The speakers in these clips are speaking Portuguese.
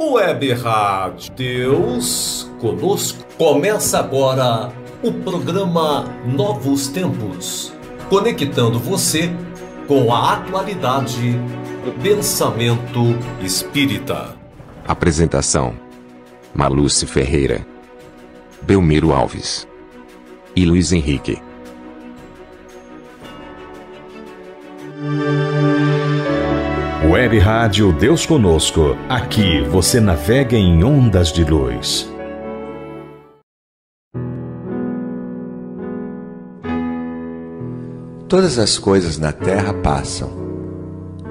Web Rádio Deus conosco. Começa agora o programa Novos Tempos, conectando você com a atualidade do pensamento espírita. Apresentação: Maluce Ferreira, Belmiro Alves e Luiz Henrique. Web Rádio Deus Conosco. Aqui você navega em ondas de luz. Todas as coisas na terra passam.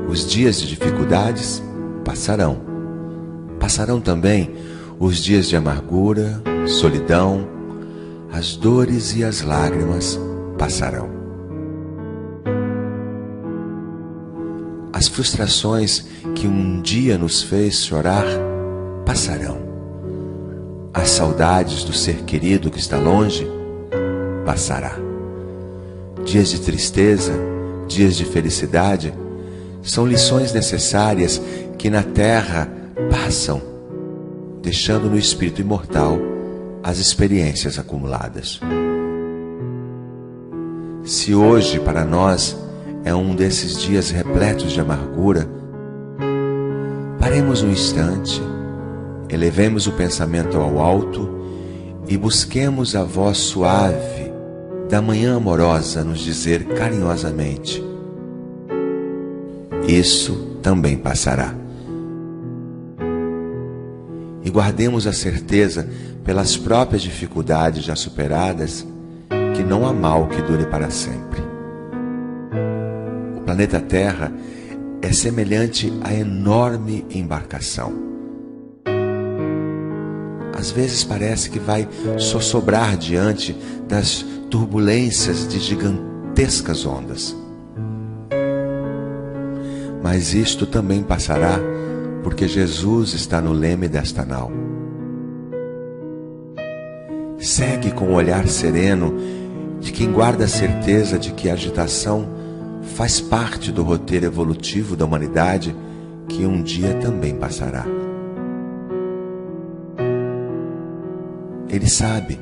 Os dias de dificuldades passarão. Passarão também os dias de amargura, solidão, as dores e as lágrimas passarão. As frustrações que um dia nos fez chorar passarão. As saudades do ser querido que está longe passará. Dias de tristeza, dias de felicidade, são lições necessárias que na terra passam, deixando no espírito imortal as experiências acumuladas. Se hoje para nós é um desses dias repletos de amargura, paremos um instante, elevemos o pensamento ao alto e busquemos a voz suave da manhã amorosa nos dizer carinhosamente: Isso também passará. E guardemos a certeza, pelas próprias dificuldades já superadas, que não há mal que dure para sempre planeta Terra é semelhante à enorme embarcação. Às vezes parece que vai sossobrar diante das turbulências de gigantescas ondas. Mas isto também passará, porque Jesus está no leme desta nau. Segue com o olhar sereno de quem guarda a certeza de que a agitação faz parte do roteiro evolutivo da humanidade que um dia também passará. Ele sabe,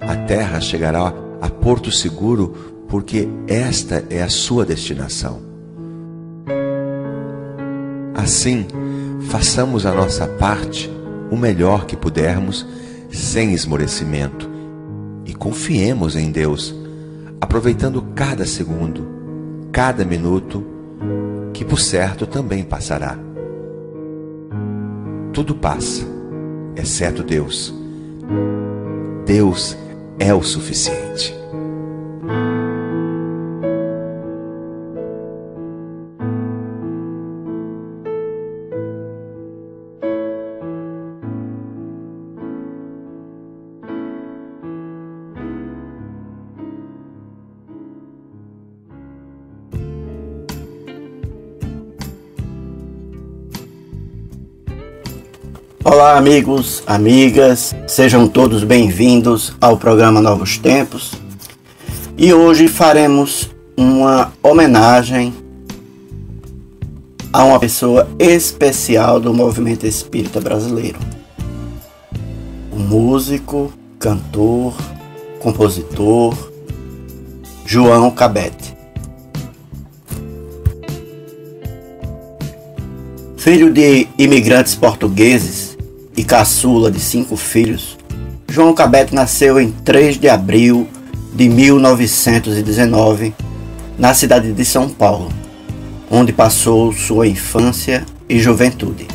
a Terra chegará a porto seguro porque esta é a sua destinação. Assim, façamos a nossa parte o melhor que pudermos, sem esmorecimento, e confiemos em Deus, aproveitando cada segundo cada minuto, que por certo também passará. Tudo passa, exceto Deus. Deus é o suficiente. Olá, amigos, amigas, sejam todos bem-vindos ao programa Novos Tempos. E hoje faremos uma homenagem a uma pessoa especial do movimento espírita brasileiro. O músico, cantor, compositor João Cabete. Filho de imigrantes portugueses, e caçula de cinco filhos, João Cabete nasceu em 3 de abril de 1919 na cidade de São Paulo, onde passou sua infância e juventude.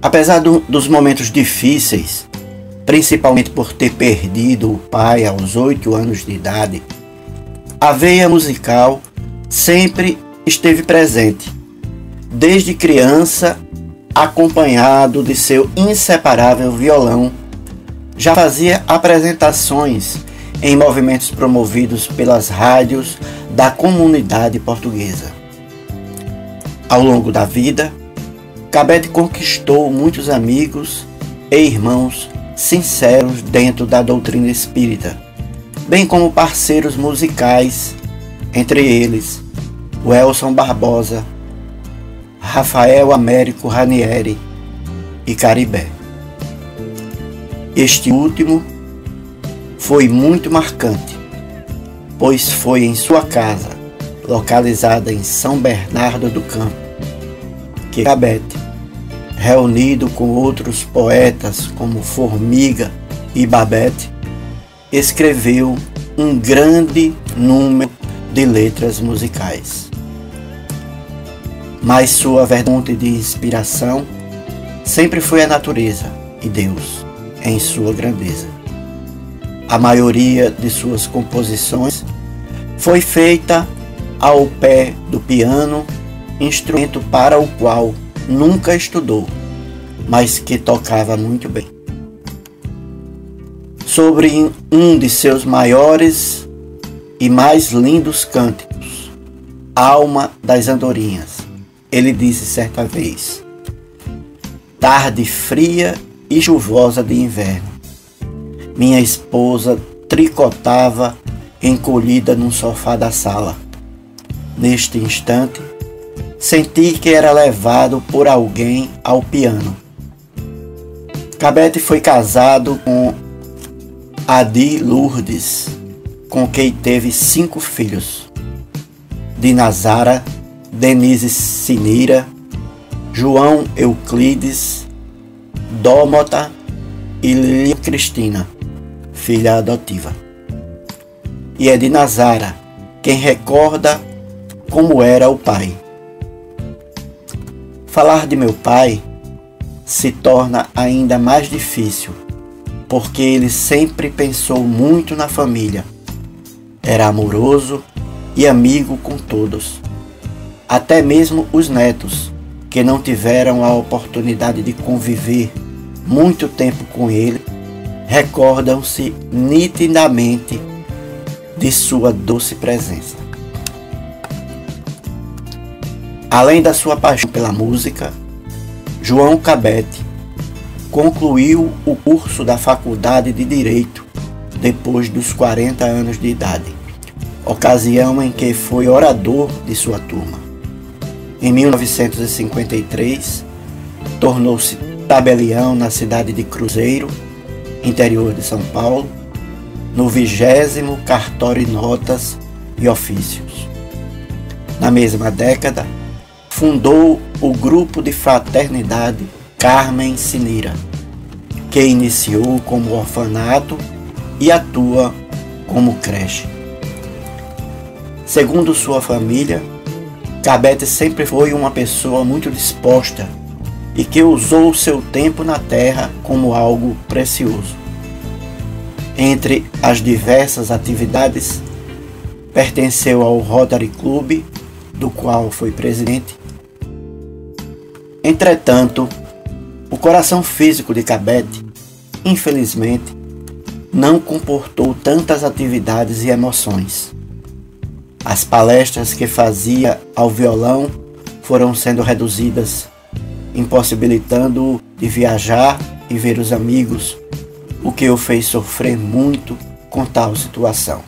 Apesar do, dos momentos difíceis, principalmente por ter perdido o pai aos oito anos de idade, a veia musical sempre esteve presente. Desde criança acompanhado de seu inseparável violão, já fazia apresentações em movimentos promovidos pelas rádios da comunidade portuguesa. Ao longo da vida, Cabete conquistou muitos amigos e irmãos sinceros dentro da doutrina espírita, bem como parceiros musicais, entre eles o Elson Barbosa, Rafael Américo Ranieri e Caribé. Este último foi muito marcante, pois foi em sua casa, localizada em São Bernardo do Campo, que Cabete, reunido com outros poetas como Formiga e Babette, escreveu um grande número de letras musicais. Mas sua verdadeira de inspiração sempre foi a natureza e Deus em sua grandeza. A maioria de suas composições foi feita ao pé do piano, instrumento para o qual nunca estudou, mas que tocava muito bem. Sobre um de seus maiores e mais lindos cânticos, Alma das Andorinhas, ele disse certa vez: Tarde fria e chuvosa de inverno minha esposa tricotava encolhida num sofá da sala. Neste instante, senti que era levado por alguém ao piano. Cabete foi casado com Adi Lourdes, com quem teve cinco filhos: Dinazara, Denise Sinira, João Euclides, Dómota e Lilia Cristina filha adotiva. E é de Nazara quem recorda como era o pai. Falar de meu pai se torna ainda mais difícil, porque ele sempre pensou muito na família. Era amoroso e amigo com todos, até mesmo os netos, que não tiveram a oportunidade de conviver muito tempo com ele recordam-se nitidamente de sua doce presença. Além da sua paixão pela música, João Cabete concluiu o curso da Faculdade de Direito depois dos 40 anos de idade, ocasião em que foi orador de sua turma. Em 1953, tornou-se tabelião na cidade de Cruzeiro interior de São Paulo, no vigésimo cartório Notas e Ofícios. Na mesma década, fundou o grupo de fraternidade Carmen Sinira, que iniciou como orfanato e atua como creche. Segundo sua família, Cabete sempre foi uma pessoa muito disposta e que usou seu tempo na terra como algo precioso. Entre as diversas atividades, pertenceu ao Rotary Club, do qual foi presidente. Entretanto, o coração físico de Cabete, infelizmente, não comportou tantas atividades e emoções. As palestras que fazia ao violão foram sendo reduzidas impossibilitando-o de viajar e ver os amigos, o que o fez sofrer muito com tal situação.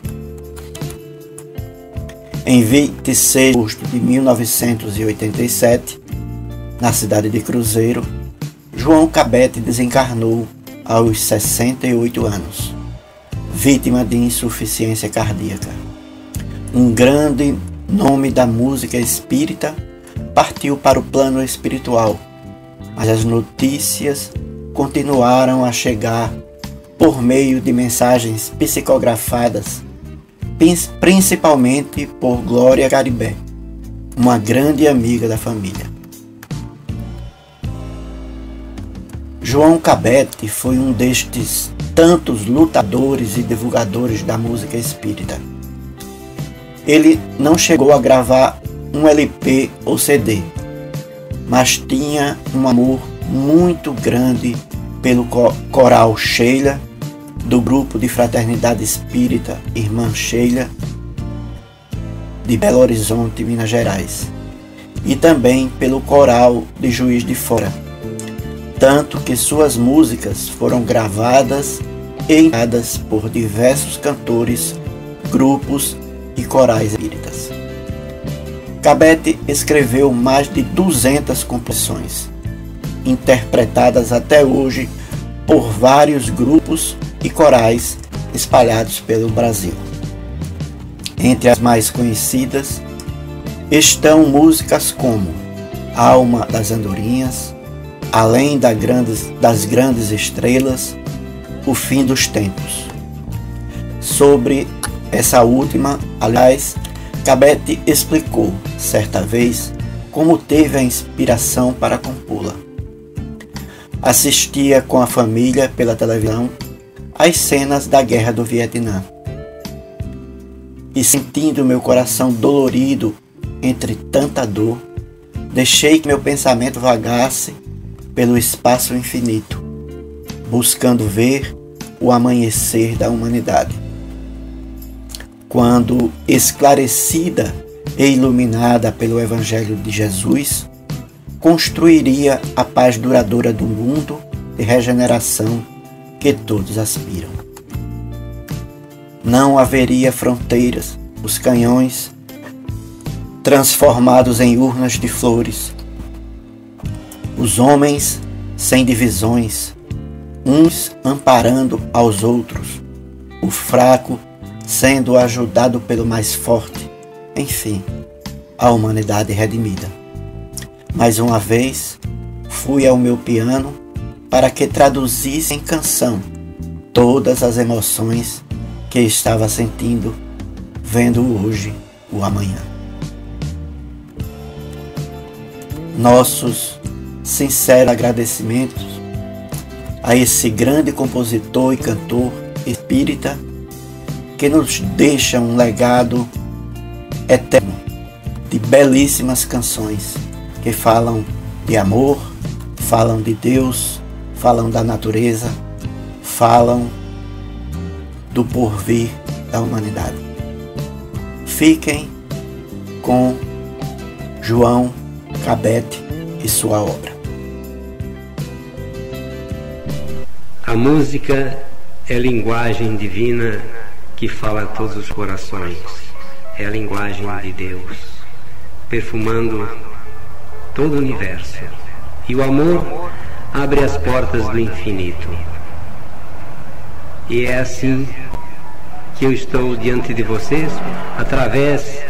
Em 26 de agosto de 1987, na cidade de Cruzeiro, João Cabete desencarnou aos 68 anos, vítima de insuficiência cardíaca. Um grande nome da música espírita partiu para o plano espiritual mas as notícias continuaram a chegar por meio de mensagens psicografadas, principalmente por Glória Garibé, uma grande amiga da família. João Cabete foi um destes tantos lutadores e divulgadores da música espírita. Ele não chegou a gravar um LP ou CD, mas tinha um amor muito grande pelo coral Sheila, do grupo de fraternidade espírita Irmã Sheila, de Belo Horizonte, Minas Gerais, e também pelo coral de Juiz de Fora, tanto que suas músicas foram gravadas e enviadas por diversos cantores, grupos e corais espíritas. Cabete escreveu mais de 200 composições, interpretadas até hoje por vários grupos e corais espalhados pelo Brasil. Entre as mais conhecidas estão músicas como Alma das Andorinhas, Além grandes, das grandes estrelas, O fim dos tempos. Sobre essa última, aliás, Cabete explicou, certa vez, como teve a inspiração para compô-la. Assistia com a família pela televisão às cenas da Guerra do Vietnã. E sentindo meu coração dolorido entre tanta dor, deixei que meu pensamento vagasse pelo espaço infinito, buscando ver o amanhecer da humanidade quando esclarecida e iluminada pelo Evangelho de Jesus, construiria a paz duradoura do mundo e regeneração que todos aspiram. Não haveria fronteiras, os canhões transformados em urnas de flores, os homens sem divisões, uns amparando aos outros, o fraco sendo ajudado pelo mais forte. Enfim, a humanidade redimida. Mais uma vez, fui ao meu piano para que traduzisse em canção todas as emoções que estava sentindo vendo hoje o amanhã. Nossos sinceros agradecimentos a esse grande compositor e cantor espírita que nos deixa um legado eterno de belíssimas canções que falam de amor, falam de Deus, falam da natureza, falam do porvir da humanidade. Fiquem com João Cabete e sua obra. A música é linguagem divina que fala a todos os corações. É a linguagem de Deus, perfumando todo o universo. E o amor abre as portas do infinito. E é assim que eu estou diante de vocês, através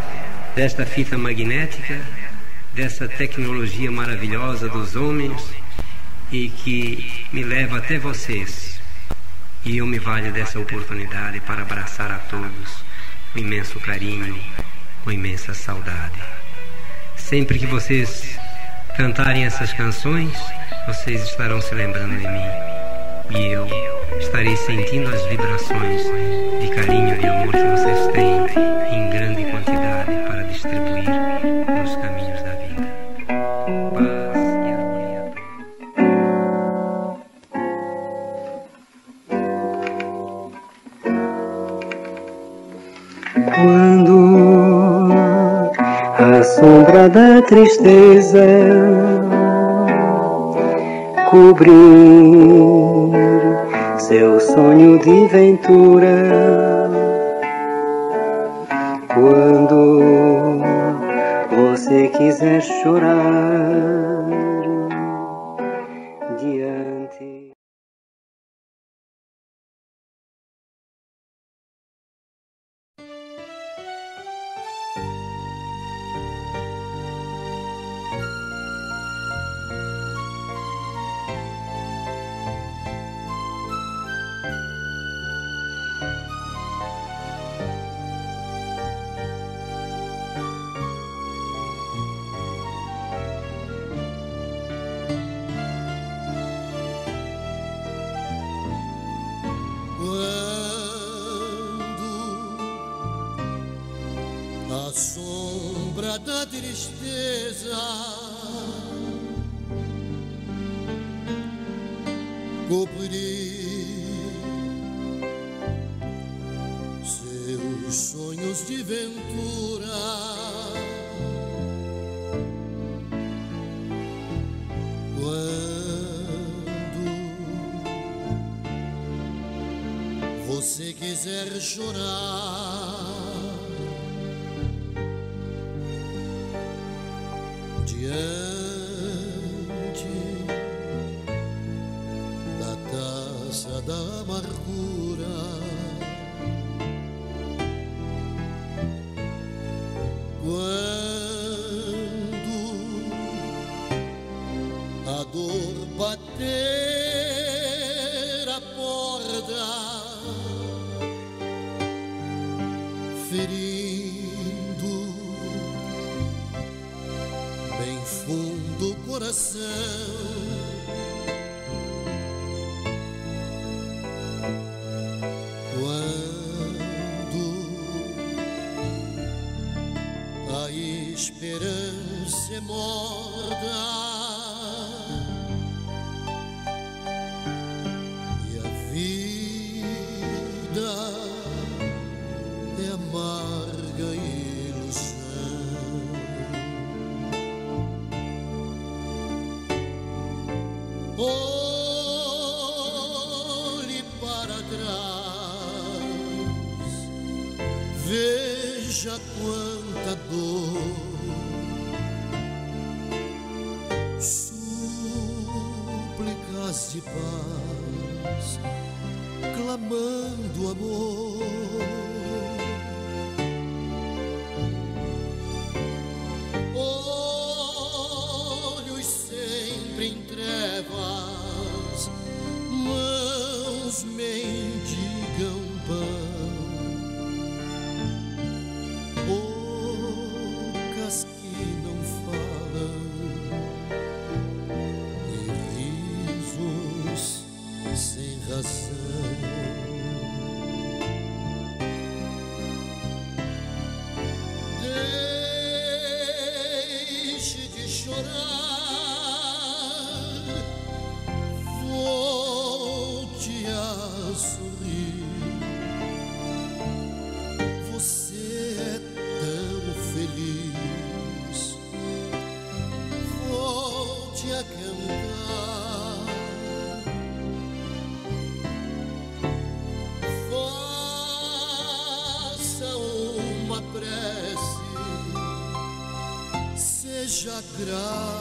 desta fita magnética, dessa tecnologia maravilhosa dos homens e que me leva até vocês e eu me valho dessa oportunidade para abraçar a todos com imenso carinho, com imensa saudade. Sempre que vocês cantarem essas canções, vocês estarão se lembrando de mim. E eu estarei sentindo as vibrações de carinho e amor que vocês têm em sombra da tristeza cobrir seu sonho de ventura, quando você quiser chorar chorar. Seja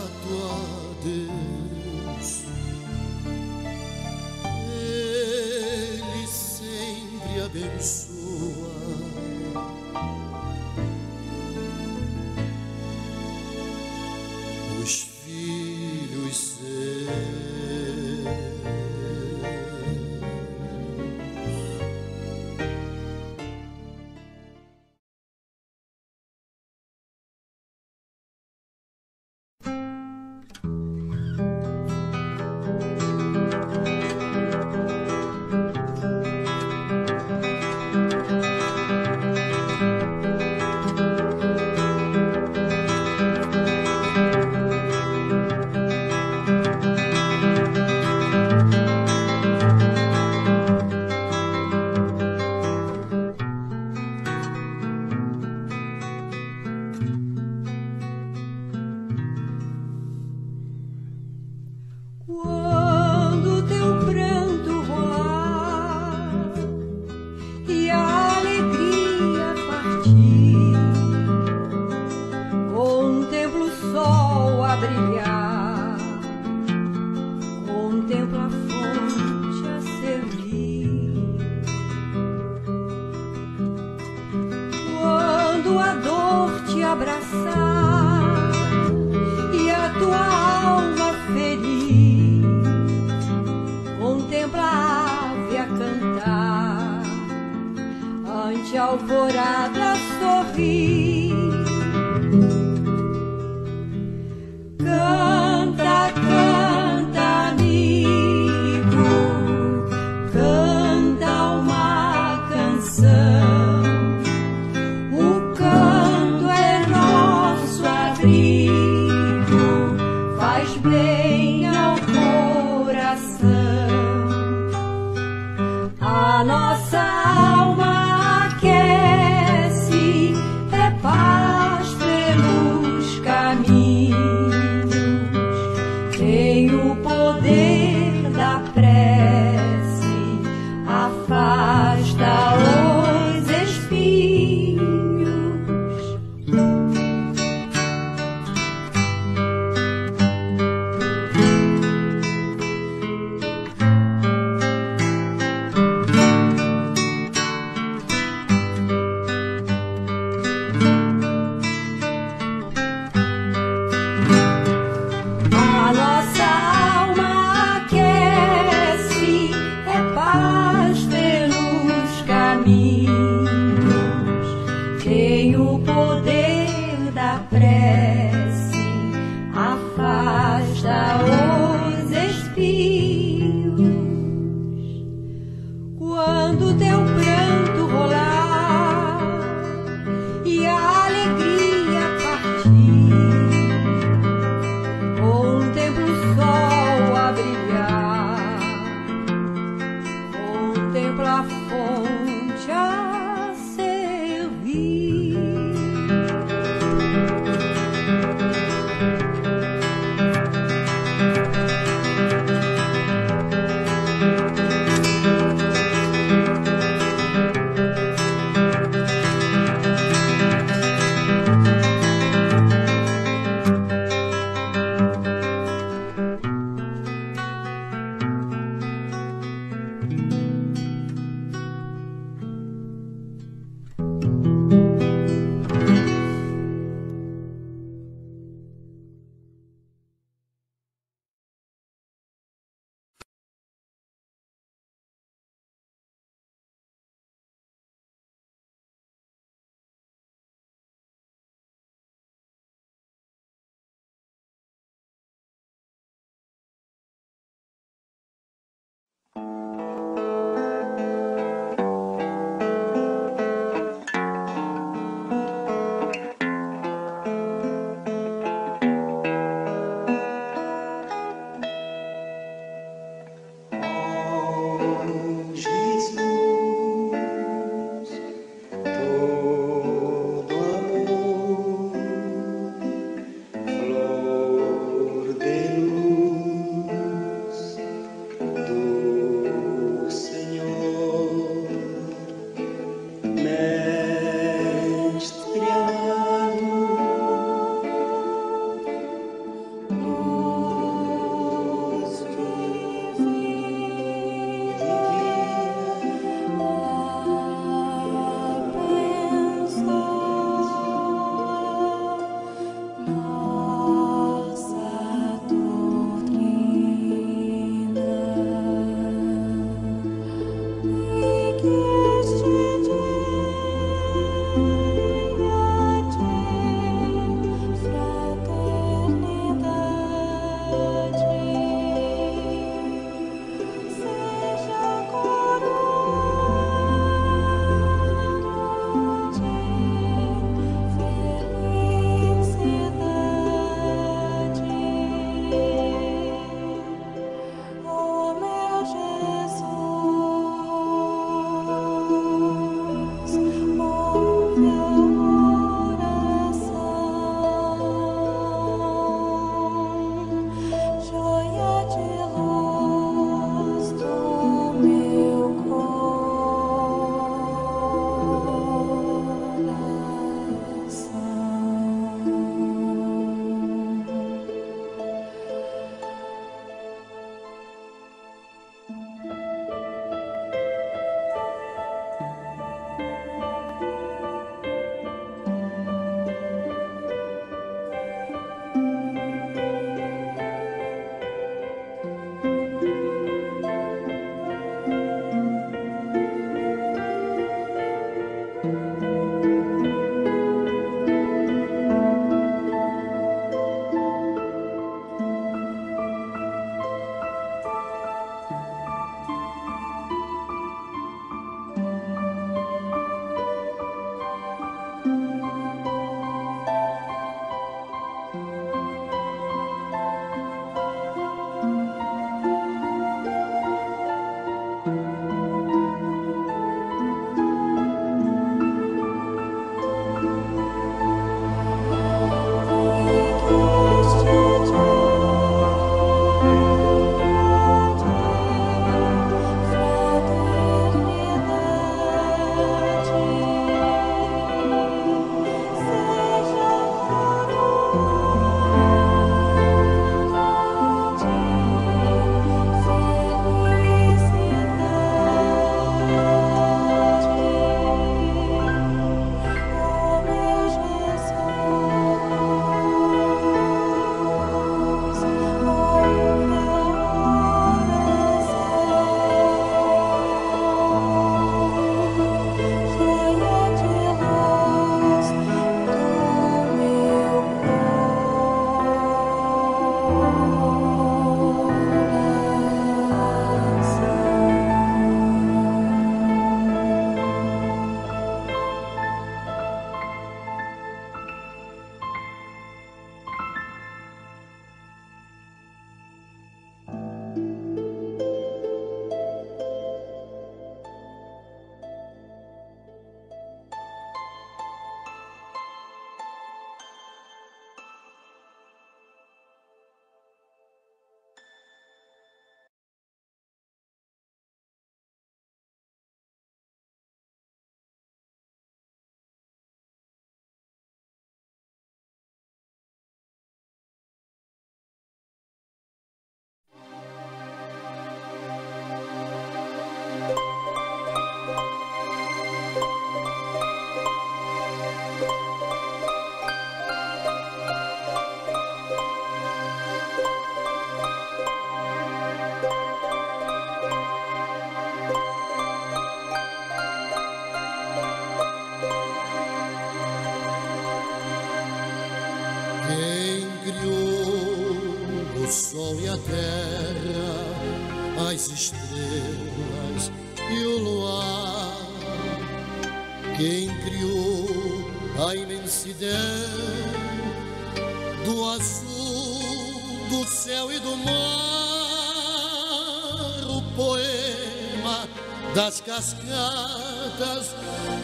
cascatas,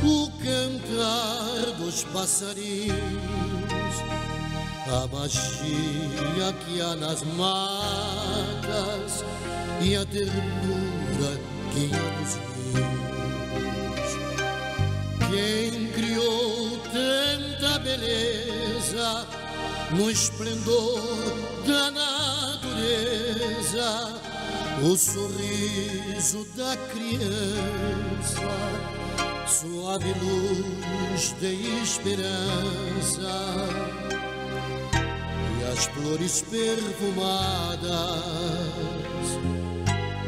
o cantar dos passarinhos, a magia que há nas matas e a ternura que há nos rios. Quem criou tanta beleza no esplendor da natureza, o sorriso da criança, suave luz de esperança e as flores perfumadas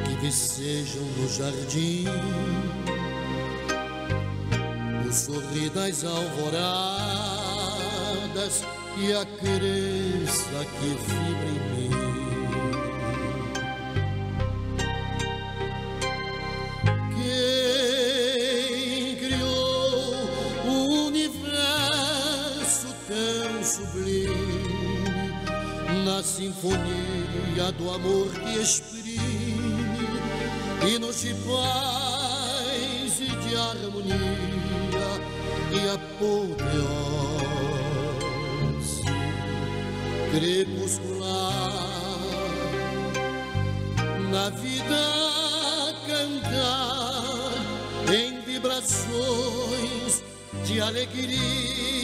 que vicejam no jardim, o sorrir das alvoradas e a crença que vibra em mim. Na sinfonia do amor que exprime hinos de paz e de harmonia e apoteose crepuscular na vida cantar em vibrações de alegria.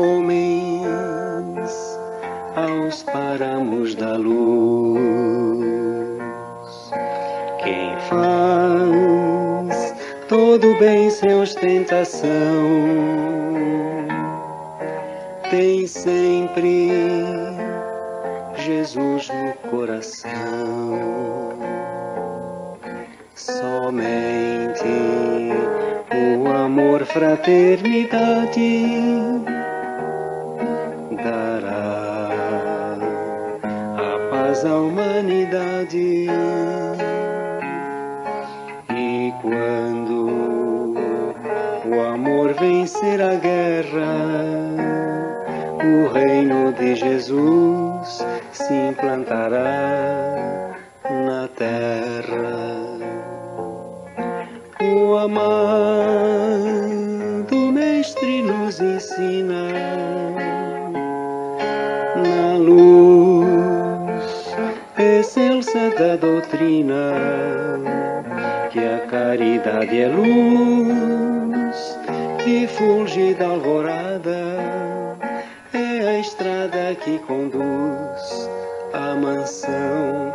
Homens aos paramos da luz. Quem faz todo bem sem ostentação tem sempre Jesus no coração. Somente o amor, fraternidade reino de Jesus se implantará na terra. O amado Mestre nos ensina na luz excelsa da doutrina que a caridade é luz que fulge da alvorada estrada que conduz à mansão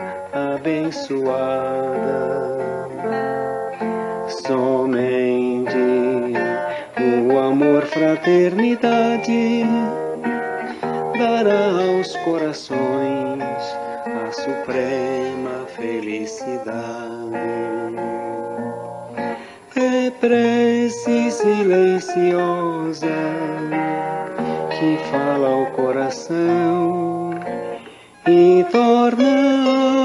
abençoada. Somente o amor, fraternidade dará aos corações a suprema felicidade. É prece silenciosa que fala ao coração e torna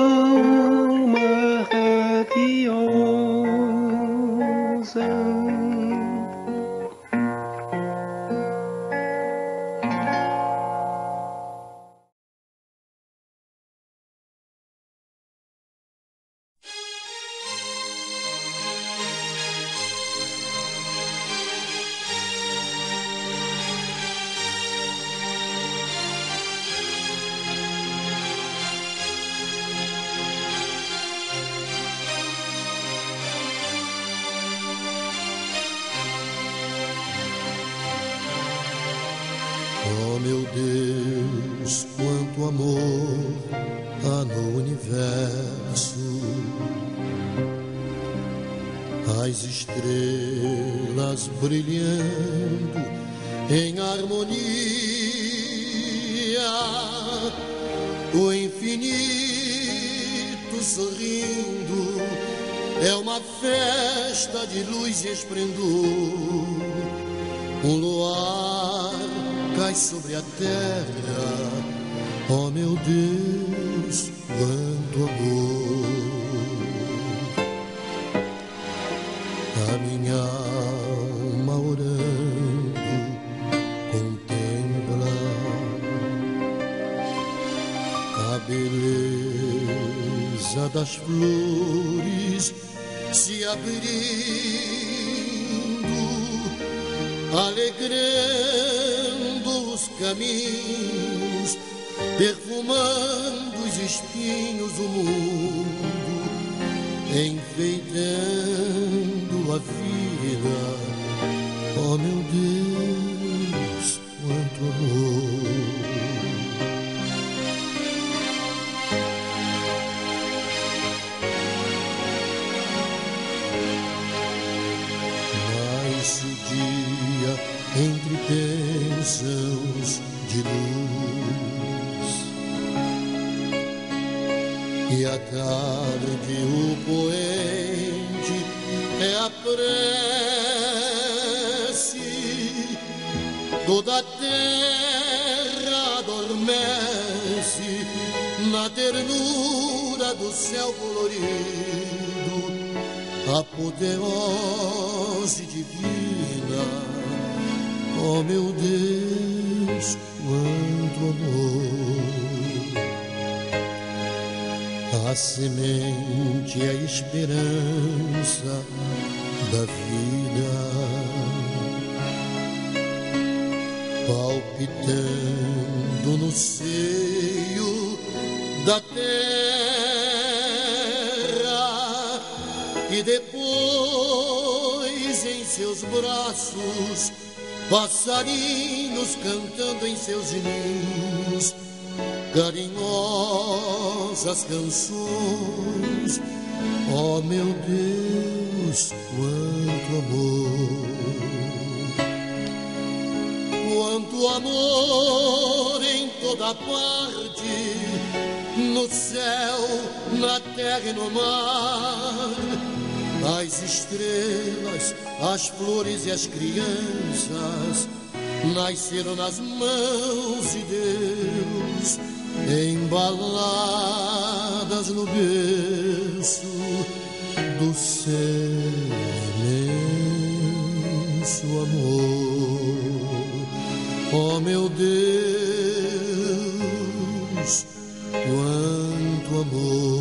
a terra. Oh meu Deus, quanto amor. A minha alma orando contempla a beleza das flores se abrindo, caminhos, perfumando os espinhos do mundo, enfeitando a vida. Oh meu Deus, quanto amor. Nasce o dia entre e a tarde o poente é a prece toda a terra adormece na ternura do céu colorido apoteose divina. Oh meu Deus, quanto amor! A semente a esperança da vida, palpitando no seio da terra e depois em seus braços passarinhos cantando em seus ninhos carinhosas canções. Oh meu Deus, quanto amor! Quanto amor em toda parte, no céu, na terra e no mar. As estrelas, as flores e as crianças nasceram nas mãos de Deus, embaladas no berço do seu imenso amor. Oh meu Deus, quanto amor.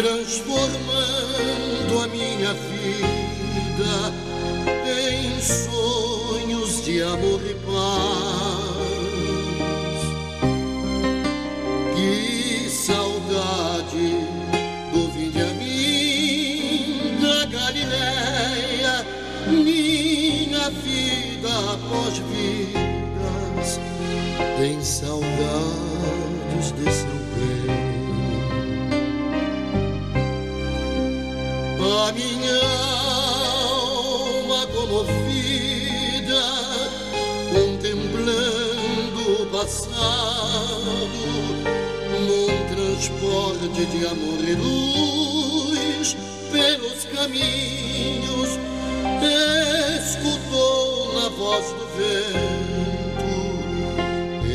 transformando a minha vida em sonhos de amor e paz. Que saudade do fim de mim da Galileia, minha vida após vidas tem saudade. a minha alma comovida, contemplando o passado, num transporte de amor e luz, pelos caminhos, escutou na voz do vento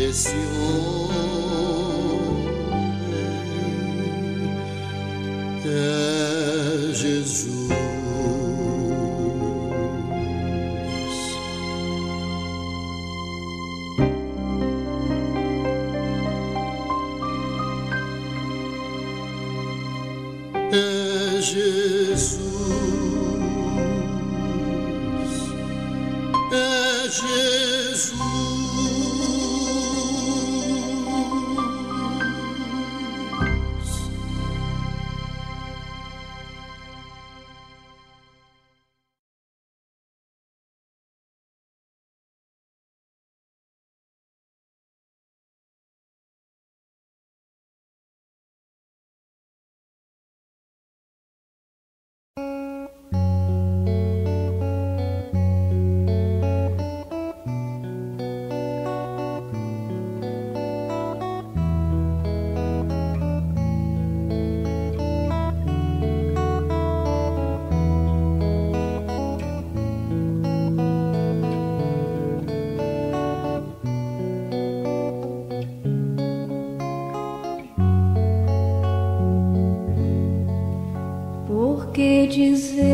esse homem. bridges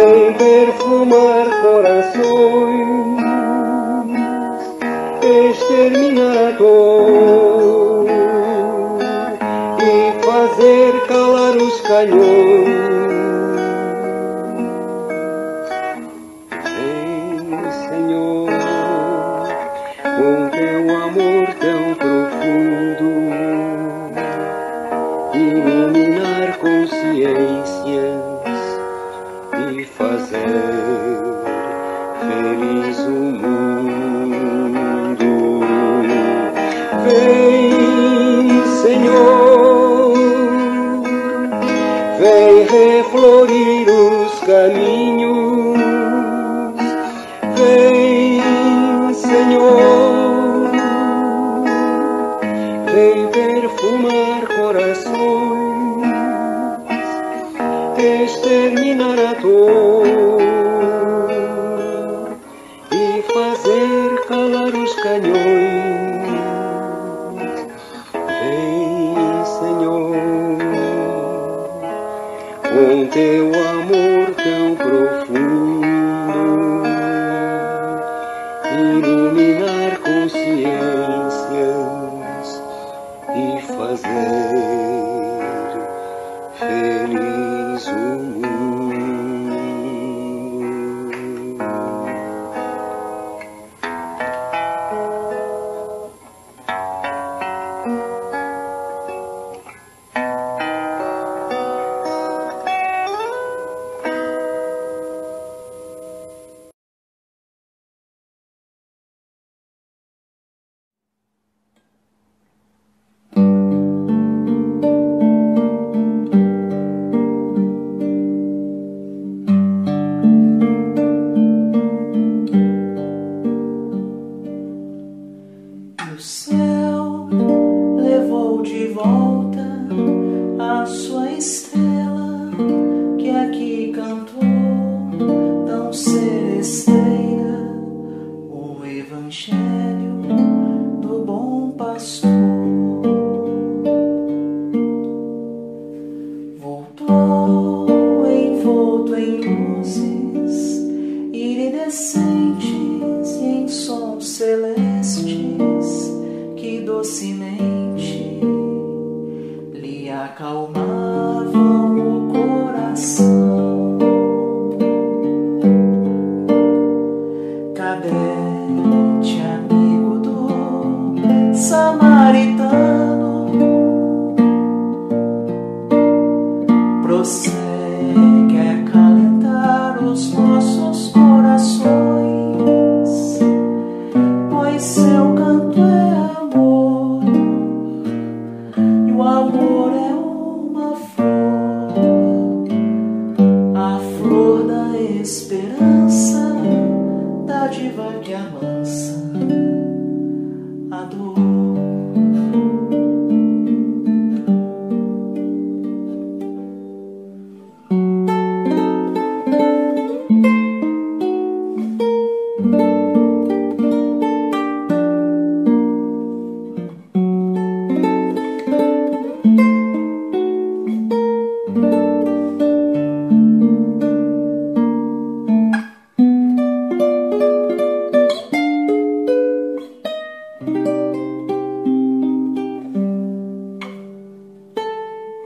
vem perfumar corações, exterminar a dor e fazer calar os canhões.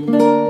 Música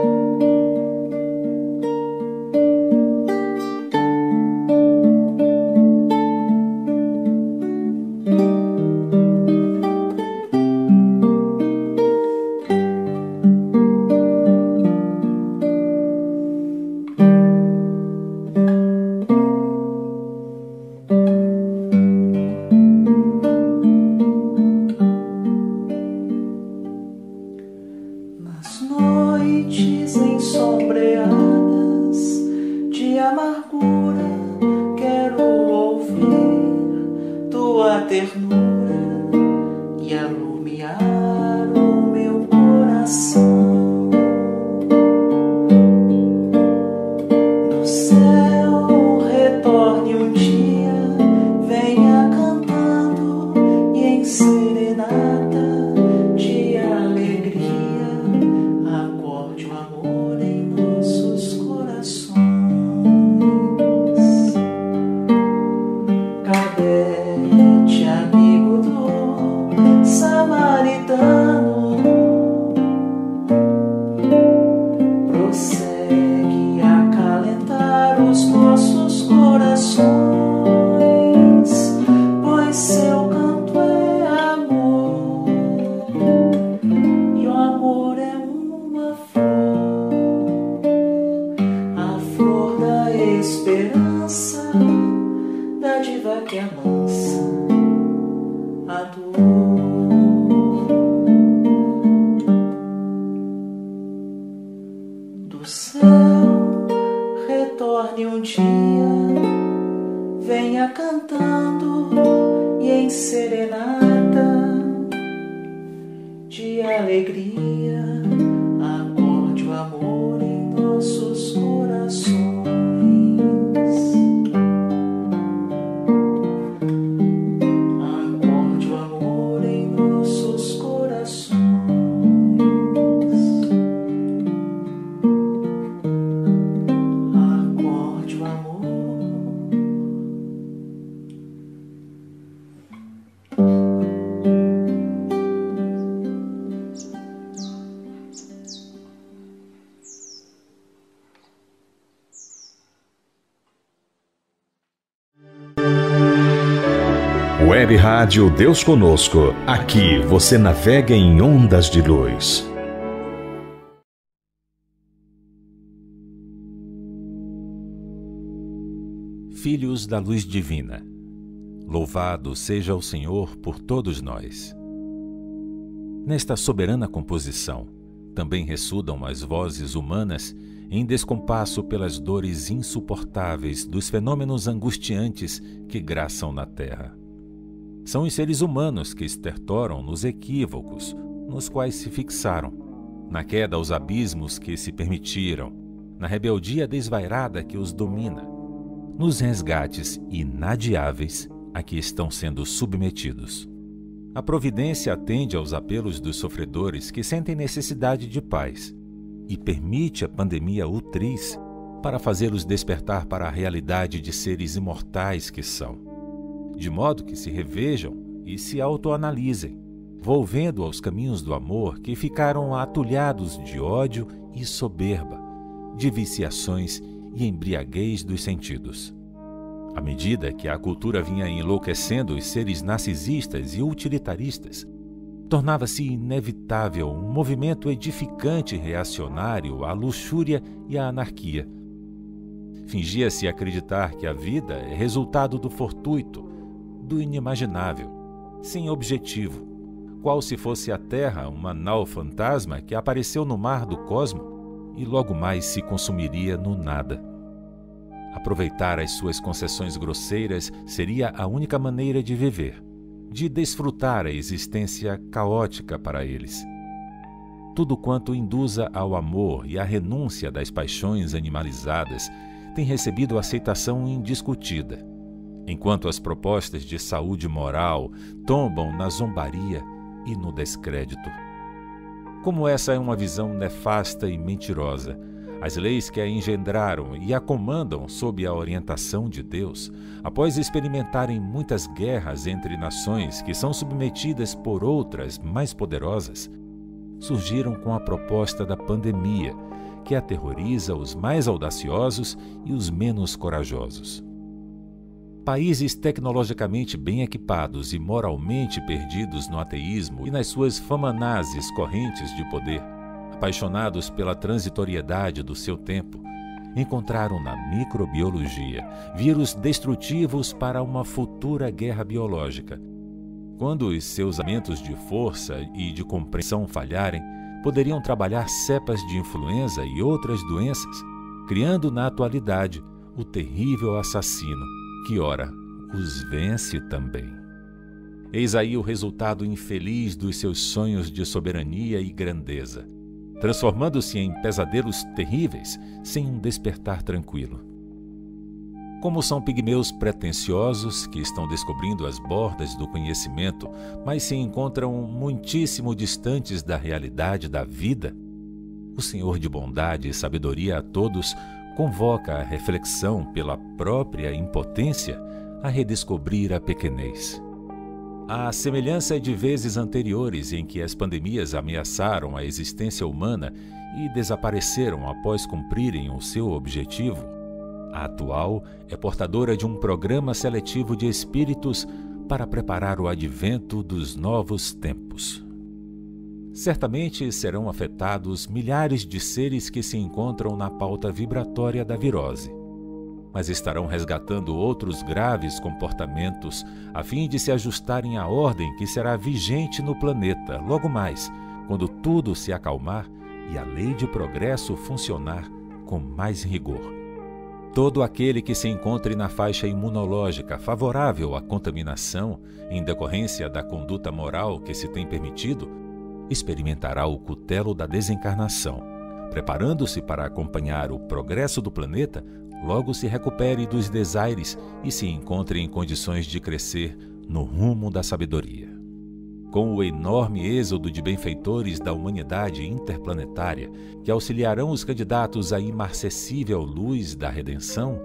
Web Rádio Deus Conosco. Aqui você navega em ondas de luz. Filhos da Luz Divina. Louvado seja o Senhor por todos nós. Nesta soberana composição, também ressudam as vozes humanas em descompasso pelas dores insuportáveis dos fenômenos angustiantes que graçam na Terra. São os seres humanos que estertoram nos equívocos nos quais se fixaram, na queda aos abismos que se permitiram, na rebeldia desvairada que os domina, nos resgates inadiáveis a que estão sendo submetidos. A providência atende aos apelos dos sofredores que sentem necessidade de paz e permite a pandemia utriz para fazê-los despertar para a realidade de seres imortais que são de modo que se revejam e se autoanalisem, volvendo aos caminhos do amor que ficaram atulhados de ódio e soberba, de viciações e embriaguez dos sentidos. À medida que a cultura vinha enlouquecendo os seres narcisistas e utilitaristas, tornava-se inevitável um movimento edificante reacionário à luxúria e à anarquia. Fingia-se acreditar que a vida é resultado do fortuito, do inimaginável, sem objetivo, qual se fosse a Terra uma nau fantasma que apareceu no mar do cosmo e logo mais se consumiria no nada. Aproveitar as suas concessões grosseiras seria a única maneira de viver, de desfrutar a existência caótica para eles. Tudo quanto induza ao amor e à renúncia das paixões animalizadas tem recebido aceitação indiscutida, enquanto as propostas de saúde moral tombam na zombaria e no descrédito. Como essa é uma visão nefasta e mentirosa, as leis que a engendraram e a comandam sob a orientação de Deus, após experimentarem muitas guerras entre nações que são submetidas por outras mais poderosas, surgiram com a proposta da pandemia, que aterroriza os mais audaciosos e os menos corajosos. Países tecnologicamente bem equipados e moralmente perdidos no ateísmo e nas suas famanazes correntes de poder, apaixonados pela transitoriedade do seu tempo, encontraram na microbiologia vírus destrutivos para uma futura guerra biológica. Quando os seus aumentos de força e de compreensão falharem, poderiam trabalhar cepas de influenza e outras doenças, criando na atualidade o terrível assassino que, ora, os vence também. Eis aí o resultado infeliz dos seus sonhos de soberania e grandeza, transformando-se em pesadelos terríveis sem um despertar tranquilo. Como são pigmeus pretensiosos que estão descobrindo as bordas do conhecimento, mas se encontram muitíssimo distantes da realidade da vida, o Senhor de bondade e sabedoria a todos convoca a reflexão pela própria impotência a redescobrir a pequenez. A semelhança de vezes anteriores em que as pandemias ameaçaram a existência humana e desapareceram após cumprirem o seu objetivo, a atual é portadora de um programa seletivo de espíritos para preparar o advento dos novos tempos. Certamente serão afetados milhares de seres que se encontram na pauta vibratória da virose. Mas estarão resgatando outros graves comportamentos a fim de se ajustarem à ordem que será vigente no planeta logo mais, quando tudo se acalmar e a lei de progresso funcionar com mais rigor. Todo aquele que se encontre na faixa imunológica favorável à contaminação, em decorrência da conduta moral que se tem permitido, experimentará o cutelo da desencarnação. Preparando-se para acompanhar o progresso do planeta, logo se recupere dos desaires e se encontre em condições de crescer no rumo da sabedoria. Com o enorme êxodo de benfeitores da humanidade interplanetária que auxiliarão os candidatos à imarcessível luz da redenção,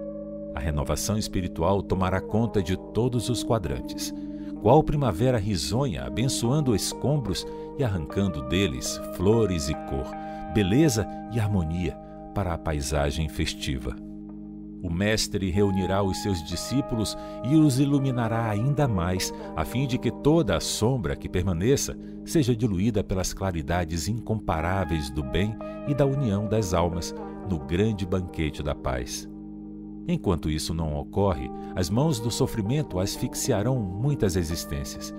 a renovação espiritual tomará conta de todos os quadrantes qual primavera risonha, abençoando escombros e arrancando deles flores e cor, beleza e harmonia para a paisagem festiva. O Mestre reunirá os seus discípulos e os iluminará ainda mais, a fim de que toda a sombra que permaneça seja diluída pelas claridades incomparáveis do bem e da união das almas no grande banquete da paz. Enquanto isso não ocorre, as mãos do sofrimento asfixiarão muitas existências,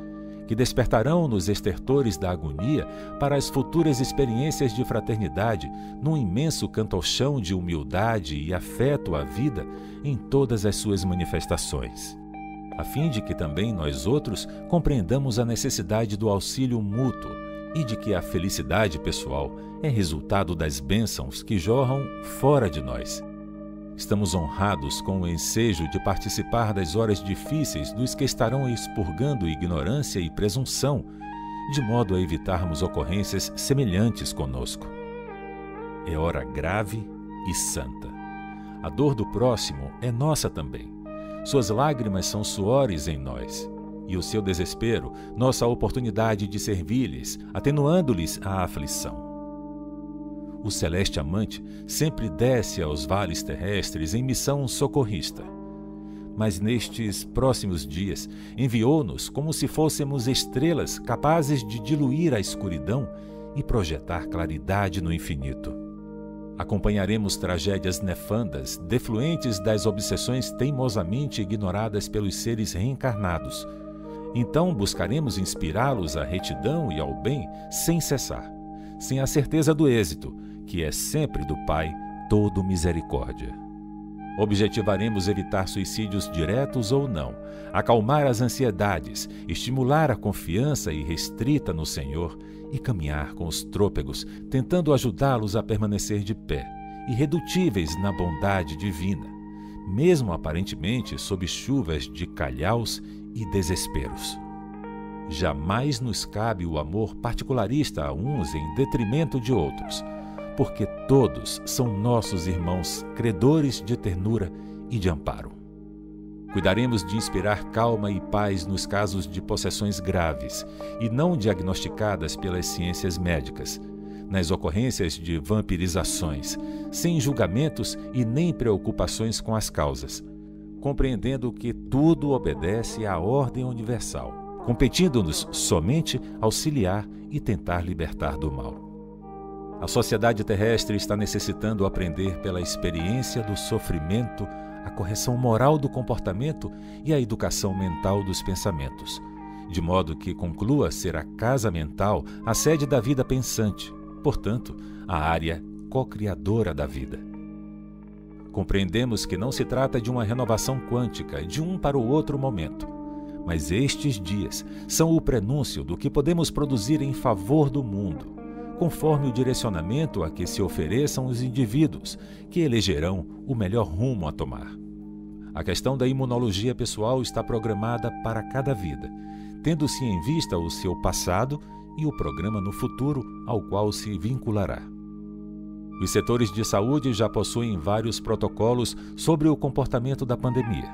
que despertarão nos estertores da agonia para as futuras experiências de fraternidade, num imenso cantochão de humildade e afeto à vida em todas as suas manifestações. A fim de que também nós outros compreendamos a necessidade do auxílio mútuo e de que a felicidade pessoal é resultado das bênçãos que jorram fora de nós Estamos honrados com o ensejo de participar das horas difíceis dos que estarão expurgando ignorância e presunção, de modo a evitarmos ocorrências semelhantes conosco. É hora grave e santa. A dor do próximo é nossa também. Suas lágrimas são suores em nós, e o seu desespero, nossa oportunidade de servir-lhes, atenuando-lhes a aflição o celeste amante sempre desce aos vales terrestres em missão socorrista. Mas nestes próximos dias enviou-nos como se fôssemos estrelas capazes de diluir a escuridão e projetar claridade no infinito. Acompanharemos tragédias nefandas, defluentes das obsessões teimosamente ignoradas pelos seres reencarnados. Então buscaremos inspirá-los à retidão e ao bem sem cessar, sem a certeza do êxito, que é sempre do Pai todo misericórdia. Objetivaremos evitar suicídios diretos ou não, acalmar as ansiedades, estimular a confiança irrestrita no Senhor e caminhar com os trôpegos, tentando ajudá-los a permanecer de pé, irredutíveis na bondade divina, mesmo aparentemente sob chuvas de calhaus e desesperos. Jamais nos cabe o amor particularista a uns em detrimento de outros, porque todos são nossos irmãos, credores de ternura e de amparo. Cuidaremos de inspirar calma e paz nos casos de possessões graves e não diagnosticadas pelas ciências médicas, nas ocorrências de vampirizações, sem julgamentos e nem preocupações com as causas, compreendendo que tudo obedece à ordem universal, competindo-nos somente auxiliar e tentar libertar do mal. A sociedade terrestre está necessitando aprender pela experiência do sofrimento a correção moral do comportamento e a educação mental dos pensamentos, de modo que conclua ser a casa mental a sede da vida pensante, portanto, a área co-criadora da vida. Compreendemos que não se trata de uma renovação quântica de um para o outro momento, mas estes dias são o prenúncio do que podemos produzir em favor do mundo conforme o direcionamento a que se ofereçam os indivíduos, que elegerão o melhor rumo a tomar. A questão da imunologia pessoal está programada para cada vida, tendo-se em vista o seu passado e o programa no futuro ao qual se vinculará. Os setores de saúde já possuem vários protocolos sobre o comportamento da pandemia.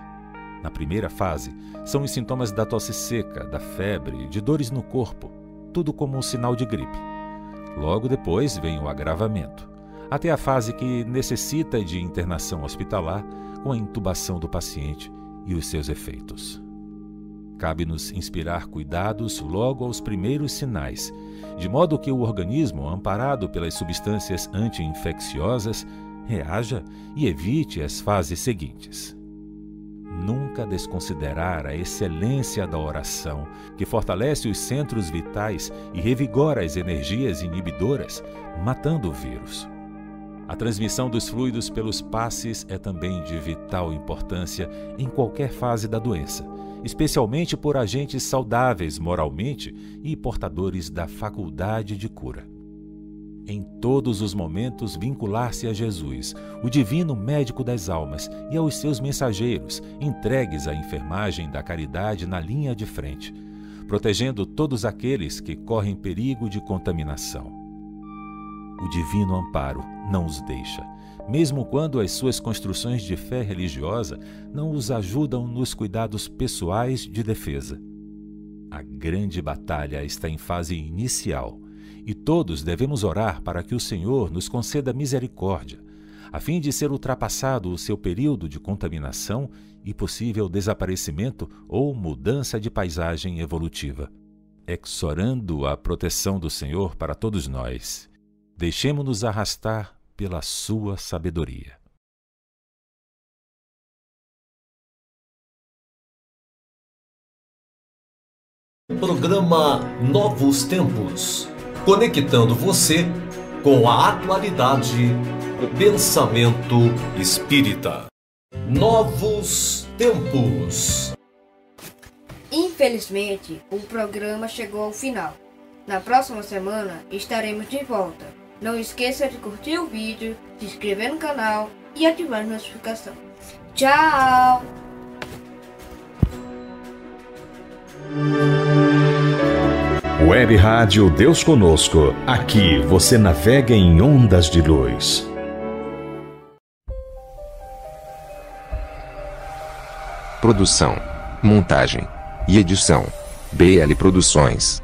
Na primeira fase, são os sintomas da tosse seca, da febre, de dores no corpo, tudo como um sinal de gripe. Logo depois vem o agravamento, até a fase que necessita de internação hospitalar com a intubação do paciente e os seus efeitos. Cabe-nos inspirar cuidados logo aos primeiros sinais, de modo que o organismo, amparado pelas substâncias anti-infecciosas, reaja e evite as fases seguintes nunca desconsiderar a excelência da oração, que fortalece os centros vitais e revigora as energias inibidoras, matando o vírus. A transmissão dos fluidos pelos passes é também de vital importância em qualquer fase da doença, especialmente por agentes saudáveis moralmente e portadores da faculdade de cura em todos os momentos vincular-se a Jesus, o divino médico das almas, e aos seus mensageiros, entregues à enfermagem da caridade na linha de frente, protegendo todos aqueles que correm perigo de contaminação. O divino amparo não os deixa, mesmo quando as suas construções de fé religiosa não os ajudam nos cuidados pessoais de defesa. A grande batalha está em fase inicial e todos devemos orar para que o Senhor nos conceda misericórdia, a fim de ser ultrapassado o seu período de contaminação e possível desaparecimento ou mudança de paisagem evolutiva. Exorando a proteção do Senhor para todos nós, deixemos-nos arrastar pela sua sabedoria. Programa Novos Tempos conectando você com a atualidade do pensamento espírita. Novos tempos. Infelizmente, o programa chegou ao final. Na próxima semana estaremos de volta. Não esqueça de curtir o vídeo, se inscrever no canal e ativar a notificação. Tchau! Web Rádio Deus Conosco. Aqui você navega em ondas de luz. Produção, montagem e edição: BL Produções.